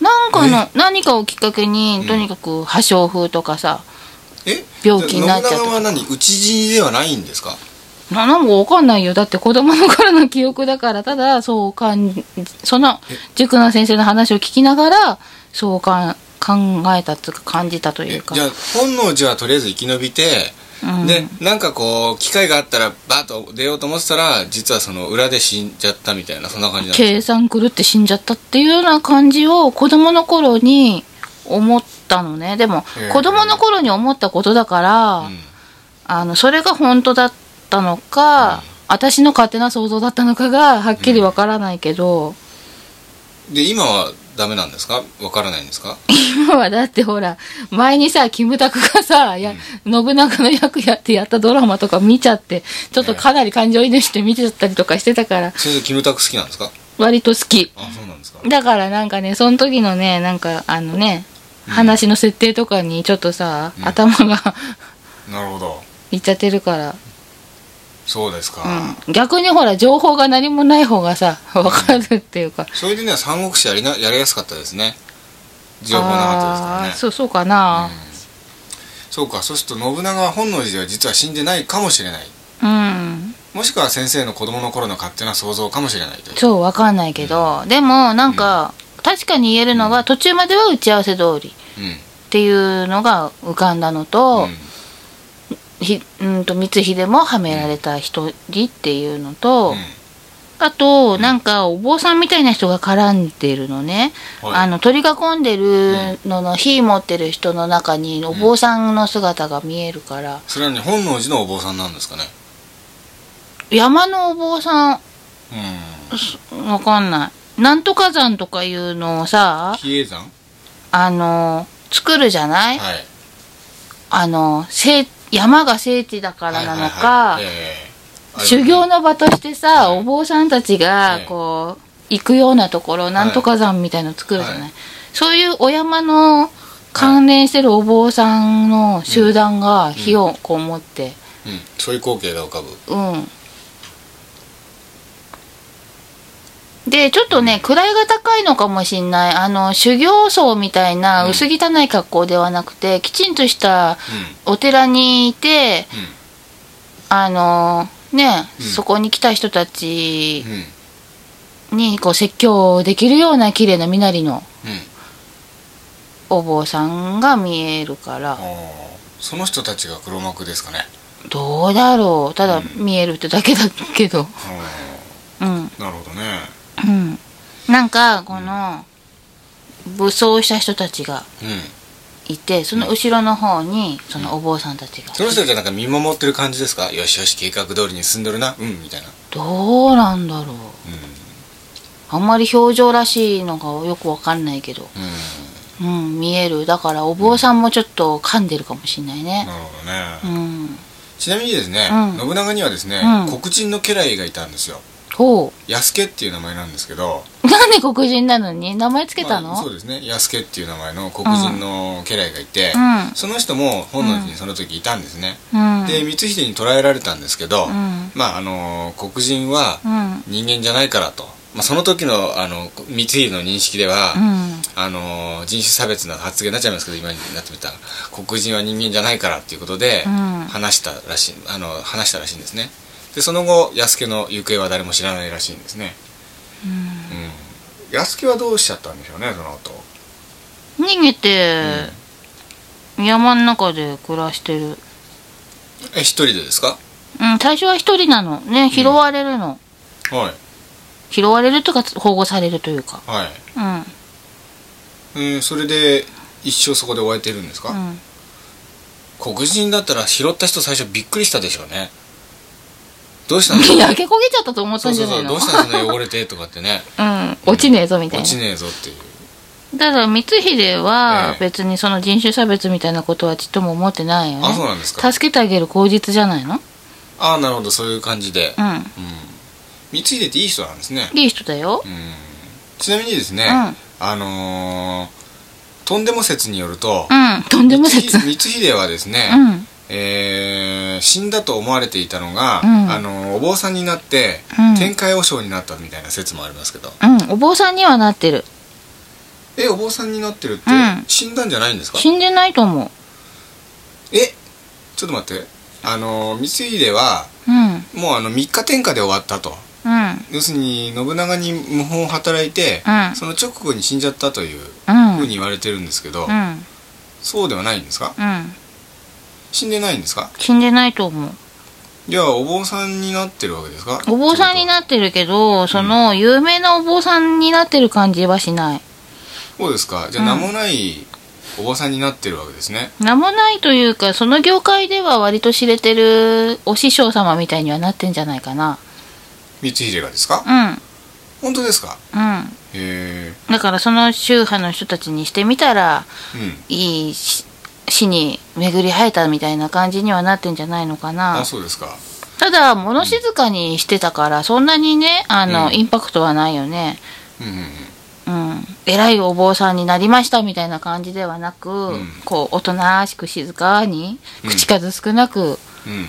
なんかの何かをきっかけにとにかく破傷風とかさえ？病気になっちゃった。信長は何？討ち死にではないんですか？ななんかわかんないよ。だって子供の頃の記憶だから。ただそうかんその塾の先生の話を聞きながらそうかん考えたっていうか感じたというか。じゃあ本能寺はとりあえず生き延びて、うん。でなんかこう機会があったらバッと出ようと思ってたら実はその裏で死んじゃったみたいなそんな感じなんです計算狂って死んじゃったっていうような感じを子供の頃に思ったのね。でも子供の頃に思ったことだから、うん。あのそれが本当だったのか、私の勝手な想像だったのかがはっきりわからないけど、で今はダメなんですか？わからないんですか？今はだってほら前にさキムタクがさや、信長の役やってやったドラマとか見ちゃってちょっとかなり感情移入して見てたりとかしてたから先生キムタク好きなんですか？割と好き。あそうなんですか。だからなんかねその時のねなんかあのね話の設定とかにちょっとさ、うん。頭がなるほど。いっちゃってるから、そうですか、うん、逆にほら情報が何もない方がさわかるっていうか、それでね三国志やりなやりやすかったですね。情報なかったですからね。そうそうかな。そうかそうすると信長は本能寺では実は死んでないかもしれない。うん、もしくは先生の子供の頃の勝手な想像かもしれないという。そうわかんないけど、でもなんか、確かに言えるのは途中までは打ち合わせ通りうん。っていうのが浮かんだのと,、うんひうんと光秀もはめられた一人っていうのと、うん。あとなんかお坊さんみたいな人が絡んでるのね、はい。あの取り囲んでるのの火持ってる人の中にお坊さんの姿が見えるから、それはね本能寺のお坊さんなんですかね。山のお坊さん。うん。わかんない。なんとか山とかいうのをさ比叡山？あの作るじゃない、はい。あの聖山が聖地だからなのか、修行の場としてさ、はい。お坊さんたちがええこう行くようなところ、なんとか山みたいの作るじゃない？そういうお山の関連してるお坊さんの集団が火をこう持って。うん。そういう光景が浮かぶ。うん、でちょっとね位が高いのかもしんない。あの修行僧みたいなうん。薄汚い格好ではなくて、きちんとしたうお寺にいてんうん。あのね、うん。そこに来た人たちうん。にこう説教できるような綺麗な身なりのうん。お坊さんが見えるから。その人たちが黒幕ですかね。どうだろう。ただ見えるってだけだけど。ううんん。なるほどねうん。なんかこの武装した人たちがうん。いてその後ろの方にそのお坊さんたちが。その人たちはなんか見守ってる感じですか？よしよし計画通りに進んでるな。うんみたいな。どうなんだろう。うあんまり表情らしいのがよくわかんないけど。んうん。うん見える。だからお坊さんもちょっと噛んでるかもしんないね。なるほどね、うん。ちなみにですね、うん。信長にはですね、うん。黒人の家来がいたんですよほ安家っていう名前なんですけど。うなんで黒人なのに？名前つけたの、まあそうですね。安家っていう名前の黒人の家来がいて、うん。その人も本能寺にその時いたんですね、うん。で光秀に捕らえられたんですけど、うん。まああの黒人はうん。人間じゃないからと、まあ、その時のあの光秀の認識では、うん。あの人種差別の発言になっちゃいますけど今になってみたら黒人は人間じゃないからっていうことでうん。話したらしいあの話したらしいんですねでその後安家の行方は誰も知らないらしいんですね。うん。安家はどうしちゃったんでしょうねその後。逃げて、山の中で暮らしてる。え一人でですか？うん最初は一人なの。ね拾われるの、はい。拾われるとか保護されるというか。はい。うん。うんそれで一生そこで終えてるんですか、うん。黒人だったら拾った人最初びっくりしたでしょうねどうしたんですか焼け焦げちゃったと思ったんじゃないの？どうしたんそんな汚れてとか？ってね。うん。落ちねえぞみたいな。落ちねえぞっていう。ただ光秀はええ別にその人種差別みたいなことはちっとも思ってないよね。あそうなんですか。助けてあげる口実じゃないの？ああなるほどそういう感じで、うん。うん、光秀っていい人なんですね、いい人だよ。うん、ちなみにですね、うん。あのーとんでも説によると、うん。とんでも説。光光秀はですね、うんえー死んだと思われていたのが、うん。あのーお坊さんになって、うん。天界和尚になったみたいな説もありますけど。うん。お坊さんにはなってる。えお坊さんになってるって、うん。死んだんじゃないんですか？死んでないと思う。えちょっと待って。あの光秀はうん。もうあの3日天下で終わったと。うん。要するに信長に謀反を働いて、うん。その直後に死んじゃったといううん。ふうに言われてるんですけど、うん。そうではないんですか？うん死んでないんですか？死んでないと思う。じゃあお坊さんになってるわけですか？お坊さんになってるけどその有名なお坊さんになってる感じはしない。そうですか。じゃあ名もないお坊さんになってるわけですね、名もないというかその業界では割と知れてるお師匠様みたいにはなってんじゃないかな。光秀がですか？うん。本当ですか？うん。へえ。だからその宗派の人たちにしてみたらうん。いいし死に巡り生えたみたいな感じにはなってんじゃないのかな。あそうですか。ただ物静かにしてたからそんなにねあの、うん。インパクトはないよね。うんうんうん。うん。偉いお坊さんになりましたみたいな感じではなく、ん。こうおとなしく静かにうん。口数少なくうん。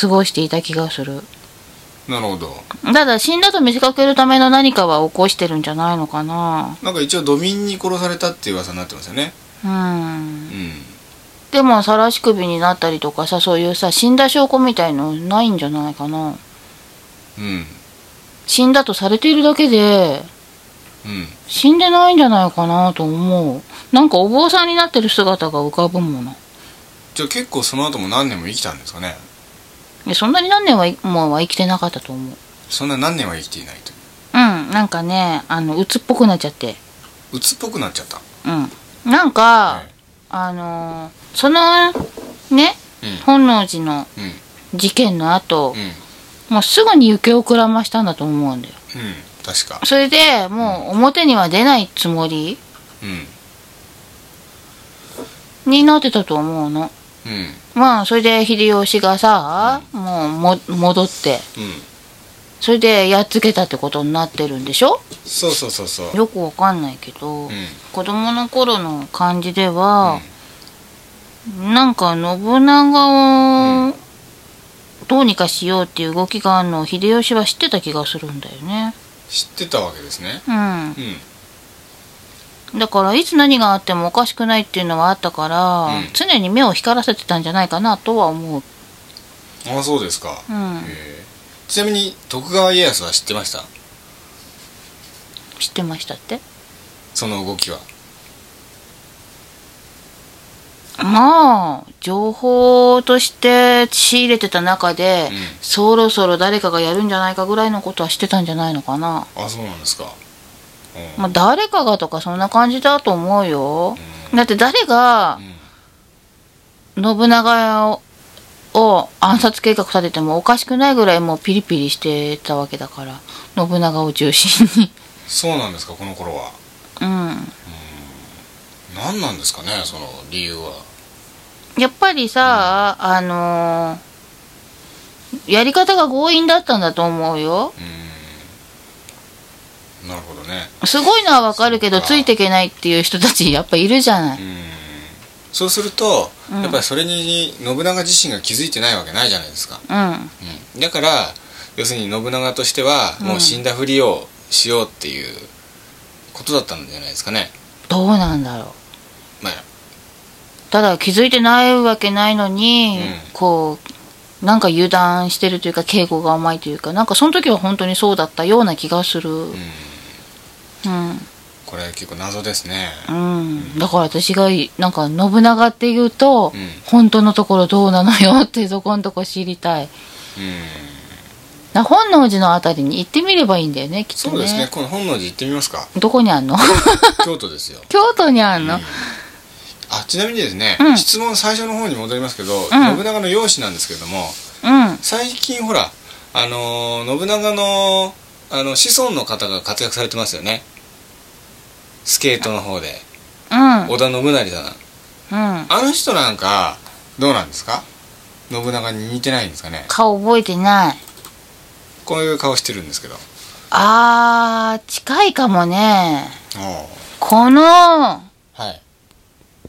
過ごしていた気がする。なるほど。ただ死んだと見せかけるための何かは起こしてるんじゃないのかな。なんか一応土民に殺されたっていう噂になってますよね。うん。うんでも晒し首になったりとかさそういうさ死んだ証拠みたいのないんじゃないかな。うん。死んだとされているだけでうん。死んでないんじゃないかなと思う。なんかお坊さんになってる姿が浮かぶもの。じゃあ結構その後も何年も生きたんですかね？いやそんなに何年はもうは生きてなかったと思う。そんな何年は生きていないとう。んなんかねあの鬱っぽくなっちゃって。鬱っぽくなっちゃった。うん。なんか、はいあのーそのねうん。本能寺のうん。事件の後う、ん。もうすぐに行方をくらましたんだと思うんだよ。うん。確か。それでもう表には出ないつもりうん。になってたと思うの。うん。まあそれで秀吉がさ、もうも戻ってうん。それでやっつけたってことになってるんでしょ？そうそうそうそう。よくわかんないけど、うん。子供の頃の感じでは、なんか信長をどうにかしようっていう動きがあるのを秀吉は知ってた気がするんだよね。知ってたわけですね。うん。うん。だからいつ何があってもおかしくないっていうのはあったから、うん。常に目を光らせてたんじゃないかなとは思う。ああそうですか。うん。ちなみに徳川家康は知ってました？知ってましたって？その動きはまあ情報として仕入れてた中で、うん。そろそろ誰かがやるんじゃないかぐらいのことはしてたんじゃないのかな。あそうなんですか。うん。まあ誰かがとかそんな感じだと思うよ。だって誰が信長をを暗殺計画立ててもおかしくないぐらいもうピリピリしてたわけだから信長を中心に。そうなんですかこの頃は。うん何なんですかねその理由は。やっぱりさ、あのーやり方が強引だったんだと思うよ。うん。なるほどね。すごいのはわかるけどついていけないっていう人たちやっぱいるじゃない。うん。そうすると、うん。やっぱりそれに信長自身が気づいてないわけないじゃないですか、うん。うん、だから要するに信長としてはもう死んだふりをしようっていうことだったんじゃないですかね。どうなんだろうまあただ気づいてないわけないのに、うん。こうなんか油断してるというか敬語が甘いというかなんかその時は本当にそうだったような気がする。うん、うん。これ結構謎ですね。うん、だから私がなんか信長っていうと、うん。本当のところどうなのよってそこのとこ知りたい。うん。な本能寺のあたりに行ってみればいいんだよねきっとね。そうですね。この本能寺行ってみますか。どこにあんの？京都ですよ。京都にあんの、あちなみにですね、うん。質問最初の方に戻りますけど、ん。信長の容姿なんですけれどもうん。最近ほらあのー信長のあの子孫の方が活躍されてますよね。スケートの方で。うん。織田信成さん。うん。あの人なんかどうなんですか？信長に似てないんですかね？顔覚えてない。こういう顔してるんですけど。あー近いかもね。このはい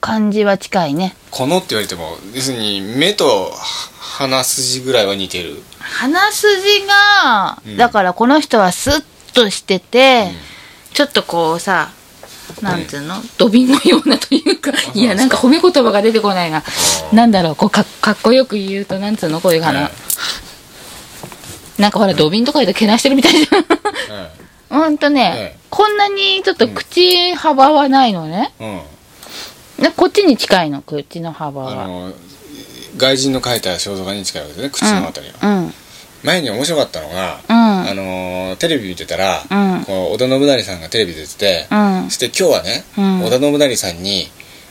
感じは近いね。このって言われても要するに目と鼻筋ぐらいは似てる。鼻筋が、うん。だからこの人はスッとしてて、ちょっとこうさなんつうの？土瓶のようなというかいやなんか褒め言葉が出てこないな。なんだろうこうかかっこよく言うとなんつうの？こういうかな、んかほら土瓶とか言うとけなしてるみたいじゃん。え ほんとね、ええこんなにちょっと口幅はないのね、こっちに近いの？口の幅は。あの外人の書いた肖像画に近いわけですね。口のあたりが、うん前に面白かったのが、うん。あのテレビ見てたら、うん。こう織田信成さんがテレビ出てて、うん。そして今日はね、うん。織田信成さんに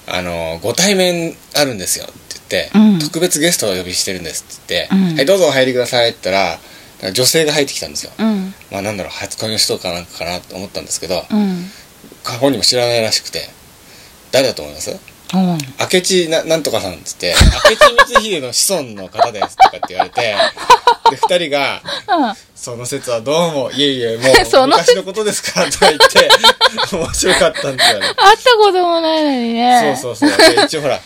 あのご対面あるんですよって言って、うん。特別ゲストをお呼びしてるんですって言って、うん。はいどうぞお入りくださいって言ったらなんか女性が入ってきたんですよ、うん。まあなんだろう初恋の人かなんかかなと思ったんですけど、うん。本人も知らないらしくて誰だと思います？うん。明智ななんとかさんっつって 明智光秀の子孫の方ですとかって言われてで二人がその説はどうもいえいえ もうその説昔のことですからとか言って 面白かったんですよね。会ったこともないのにね。そうそうそう。で一応ほら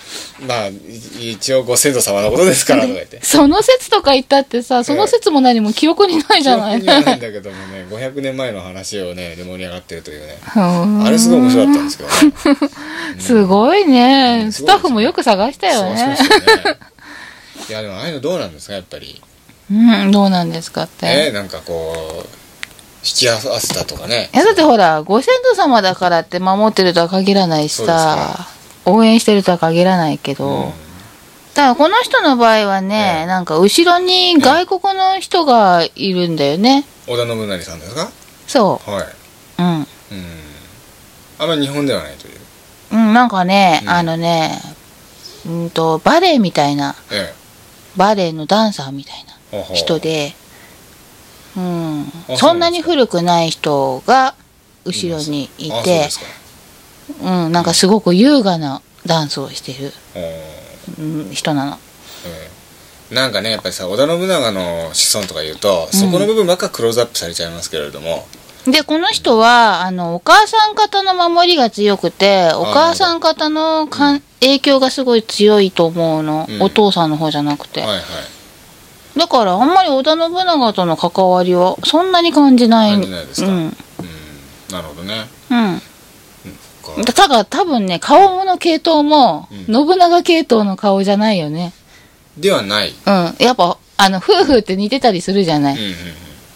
まあい一応ご先祖様のことですからとか言って。その説とか言ったってさその説も何も記憶にないじゃない。記憶にはないんだけどもね500年前の話をねで盛り上がってるというね。うん。あれすごい面白かったんですけどね。すごいね、うん。スタッフもよく探したよね。いやでもああいうのどうなんですかやっぱりうんどうなんですかって、えなんかこう引き合わせたとかね。いやだってほらご先祖様だからって守ってるとは限らないしさ。応援してるとは限らないけど、うん。ただこの人の場合はね、ええ。なんか後ろに外国の人がいるんだよね、織田信成さんですか？そはい。ううん。うん。あんまり日本ではないという。うん、なんかね、うん。あのね、うんと、バレエみたいな、え。バレエのダンサーみたいな人で、うん。あ、そんなに古くない人が後ろにいて。うん、なんかすごく優雅なダンスをしてる、ほううん、人なの。ええなんかねやっぱりさ織田信長の子孫とか言うと、そこの部分ばっかクローズアップされちゃいますけれども。で、この人は、あの、お母さん方の守りが強くて、お母さん方のかん。影響がすごい強いと思うの、うん。お父さんの方じゃなくて。はいはいだから、あんまり織田信長との関わりは、そんなに感じない。感じないですかうん。うんなるほどねうん。ただ、多分ね、顔の系統も、うん信長系統の顔じゃないよね。ではないうん。やっぱ、あの、夫婦って似てたりするじゃない。うんうん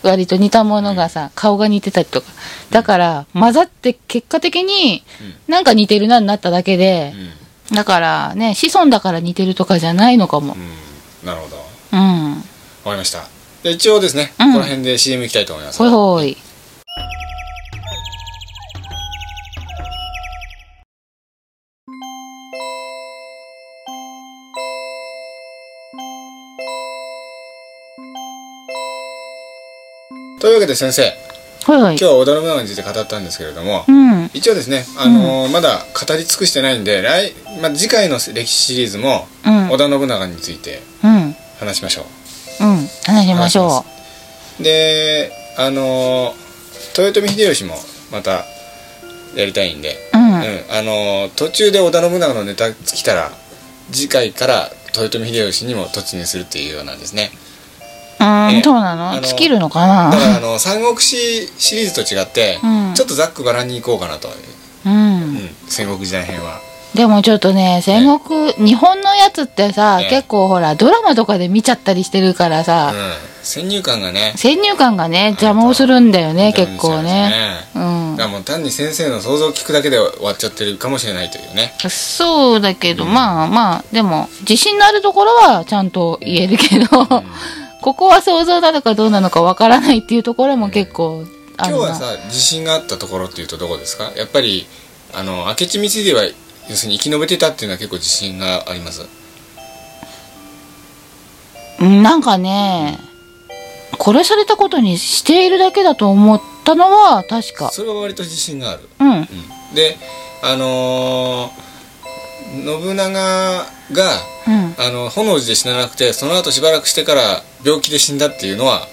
割と似たものがさ、顔が似てたりとか。だから、混ざって結果的に、なんか似てるなになっただけでう、んだからね、子孫だから似てるとかじゃないのかもう。んなるほどわうん。かりましたで一応ですね、うんこの辺で CM 行きたいと思いますほいほい。というわけで先生ほいほい今。日は織田信長について語ったんですけれども、うん。一応ですね、あのーまだ語り尽くしてないんで来、まあ、次回の歴史シリーズもうん。織田信長についてうん。話しましょうん。話しましょ話うであのー豊臣秀吉もまたやりたいんで、う。うん。うんあのー途中で織田信長のネタ尽きたら次回から豊臣秀吉にも突入するっていうようなんですね。うん、ええ。そうなあのの尽きるのかだからなあの三国志シリーズと違って、うん。ちょっとざっくばらんに行こうかなと、うん。う。ん、戦国時代編はでもちょっとね、戦国、日本のやつってさ、ええ結構ほら、ドラマとかで見ちゃったりしてるからさ、うん、先入観がね。先入観がね、邪魔をするんだよね、結構邪ね。うんですね。うん。だからもう単に先生の想像を聞くだけで終わっちゃってるかもしれないというね。そうだけど、まあまあ、でも、自信のあるところはちゃんと言えるけど、ここは想像なのかどうなのかわからないっていうところも結構あるな。今日はさ自信があったところっていうとどこですか？やっぱりあの明智光秀は要するに生き延びてたっていうのは結構自信がありますうんなんかね、殺されたことにしているだけだと思ったのは確か。それは割と自信がある、うん。うん、であのー信長がうん。あの本能寺で死ななくてその後しばらくしてから病気で死んだっていうのは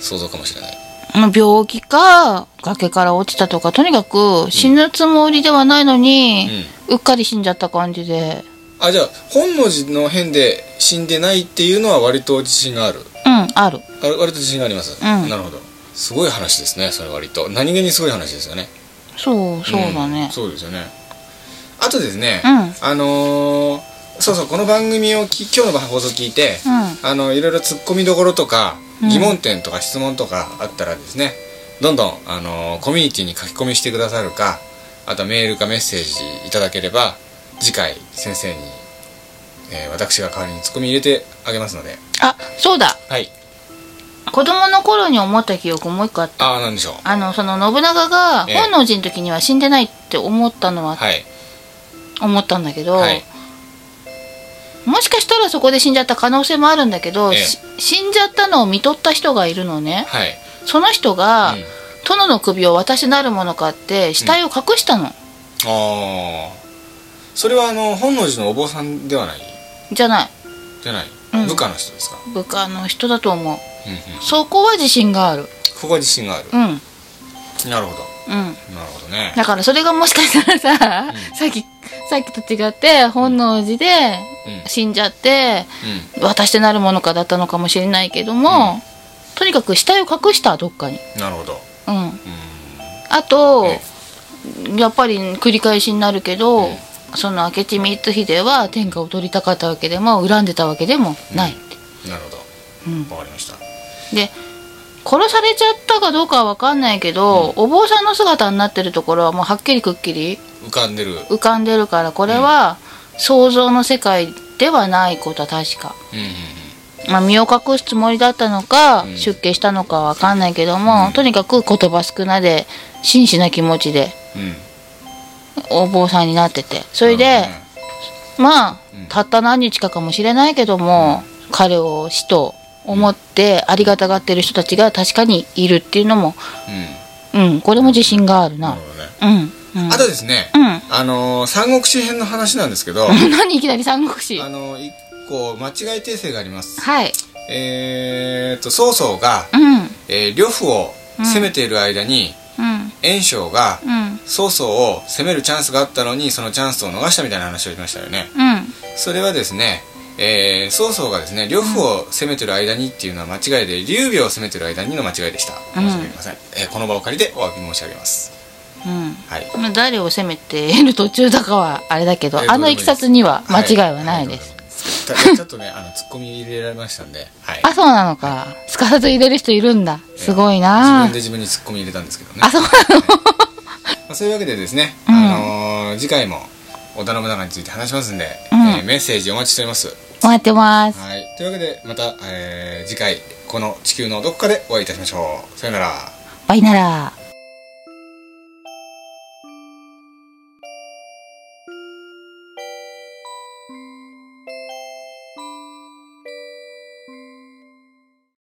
想像かもしれないまあ病気か、崖から落ちたとか、とにかく死ぬつもりではないのに、うっかり死んじゃった感じで。あじゃあ本能寺の変で死んでないっていうのは割と自信がある？うん、ある。あ割と自信があります、うん。なるほど。すごい話ですねそれ割と。何気にすごい話ですよね。そうそうだね。んそうですよね。あとですね、うん。あのーそうそうこの番組をき今日の放送聞いて、うん。あのいろいろ突っ込みどころとかうん疑問点とか質問とかあったらですね、どんどん、あのーコミュニティに書き込みしてくださるかあとはメールかメッセージいただければ次回先生に、えー私が代わりにツッコミ入れてあげますので。あそうだ。はい。子供の頃に思った記憶もう一個あった。ああなんでしょう。あのその信長がええ。本能寺の時には死んでないって思ったのははい。思ったんだけど、はいもしかしたらそこで死んじゃった可能性もあるんだけど、ええ。し死んじゃったのを見とった人がいるのね。はい。その人が、うん。殿の首を私なるものかって死体を隠したの、ああそれはあの本能寺のお坊さんではない？じゃない。じゃない、うん。部下の人ですか、部下の人だと思う。うんうん、そこは自信がある。ここは自信がある、うん。なるほどうん。なるほどね。だからそれがもしかしたらさ、さっきさっきと違って本能寺でうん。死んじゃって、う渡してなるものかだったのかもしれないけども、とにかく死体を隠したどっかに。んなるほど。うん。うん。あとえやっぱり繰り返しになるけど、うん。その明智光秀は天下を取りたかったわけでも恨んでたわけでもない、なるほうん。どわかりました。で殺されちゃったかどうかは分かんないけど、お坊さんの姿になってるところはもうはっきりくっきり浮かんでる。浮かんでるからこれは想像の世界ではないことは確か、うんうんまあ、身を隠すつもりだったのか、うん。出家したのかは分かんないけども、うん。とにかく言葉少なで真摯な気持ちでうん。うんお坊さんになってて。それで、まあ、うん。たった何日かかもしれないけども、彼を死と思ってありがたがってる人たちが確かにいるっていうのもうん。うんこれも自信があるな。なるほどね。うん、うん、あとですねうん。あのー三国志編の話なんですけど 何いきなり三国志？あのー一個間違い訂正があります。はい。えーっと曹操がうん。えー呂布を攻めている間にうん。袁紹がうん。曹操を攻めるチャンスがあったのにそのチャンスを逃したみたいな話をしましたよね。うん。それはですね、えー曹操がですね呂布を攻めてる間にっていうのは間違いで劉備を攻めてる間にの間違いでした。申し訳ありません、えーこの場を借りてお詫び申し上げます。うん。はい。まあ誰を責めている途中だかはあれだけど、えーあのいきさつには間違いはないです、はい。たちょっとねあのツッコミ入れられましたんで、はい、あそうなのか。すかさず入れる人いるんだ。すごい自な分で自分にツッコミ入れたんですけどね。あそうなの。まあ、そういうわけでですね、うん。あのー次回も織田信長について話しますんで、うん。えーメッセージお待ちしております。待ってます。はい。というわけでまた、えー次回この地球のどこかでお会いいたしましょう。さよなら。バイなら